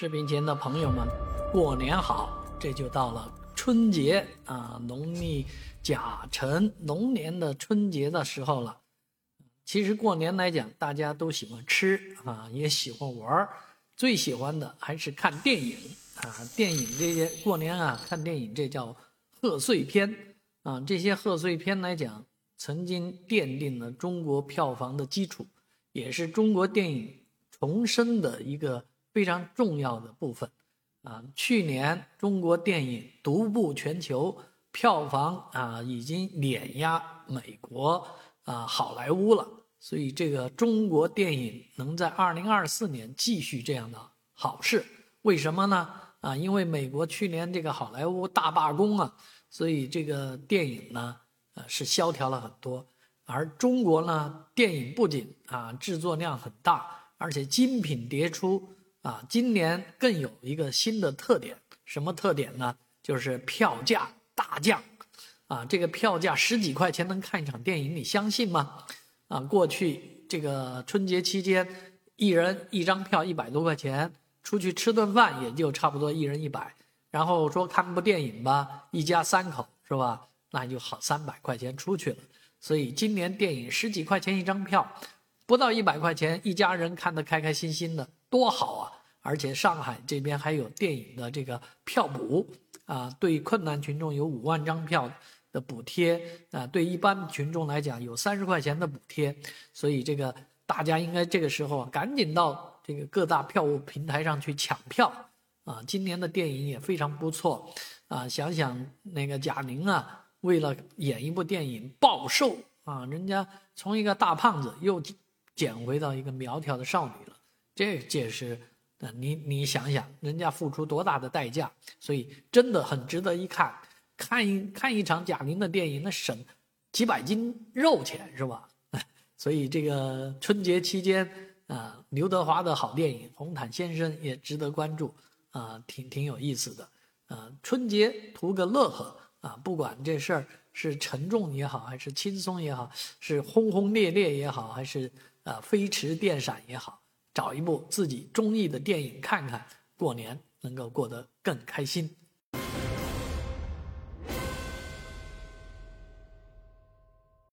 视频前的朋友们，过年好！这就到了春节啊，农历甲辰龙年的春节的时候了。其实过年来讲，大家都喜欢吃啊，也喜欢玩，最喜欢的还是看电影啊。电影这些过年啊，看电影这叫贺岁片啊。这些贺岁片来讲，曾经奠定了中国票房的基础，也是中国电影重生的一个。非常重要的部分，啊，去年中国电影独步全球，票房啊已经碾压美国啊好莱坞了。所以这个中国电影能在二零二四年继续这样的好事，为什么呢？啊，因为美国去年这个好莱坞大罢工啊，所以这个电影呢，呃是萧条了很多。而中国呢，电影不仅啊制作量很大，而且精品迭出。啊，今年更有一个新的特点，什么特点呢？就是票价大降，啊，这个票价十几块钱能看一场电影，你相信吗？啊，过去这个春节期间，一人一张票一百多块钱，出去吃顿饭也就差不多一人一百，然后说看部电影吧，一家三口是吧？那就好三百块钱出去了。所以今年电影十几块钱一张票，不到一百块钱，一家人看得开开心心的。多好啊！而且上海这边还有电影的这个票补啊，对困难群众有五万张票的补贴啊，对一般群众来讲有三十块钱的补贴，所以这个大家应该这个时候啊，赶紧到这个各大票务平台上去抢票啊！今年的电影也非常不错啊，想想那个贾玲啊，为了演一部电影暴瘦啊，人家从一个大胖子又减回到一个苗条的少女了。这这是，啊，你你想想，人家付出多大的代价，所以真的很值得一看，看一看一场贾玲的电影，那省几百斤肉钱是吧？所以这个春节期间啊，刘德华的好电影《红毯先生》也值得关注啊，挺挺有意思的啊。春节图个乐呵啊，不管这事儿是沉重也好，还是轻松也好，是轰轰烈烈也好，还是啊飞驰电闪也好。找一部自己中意的电影看看，过年能够过得更开心。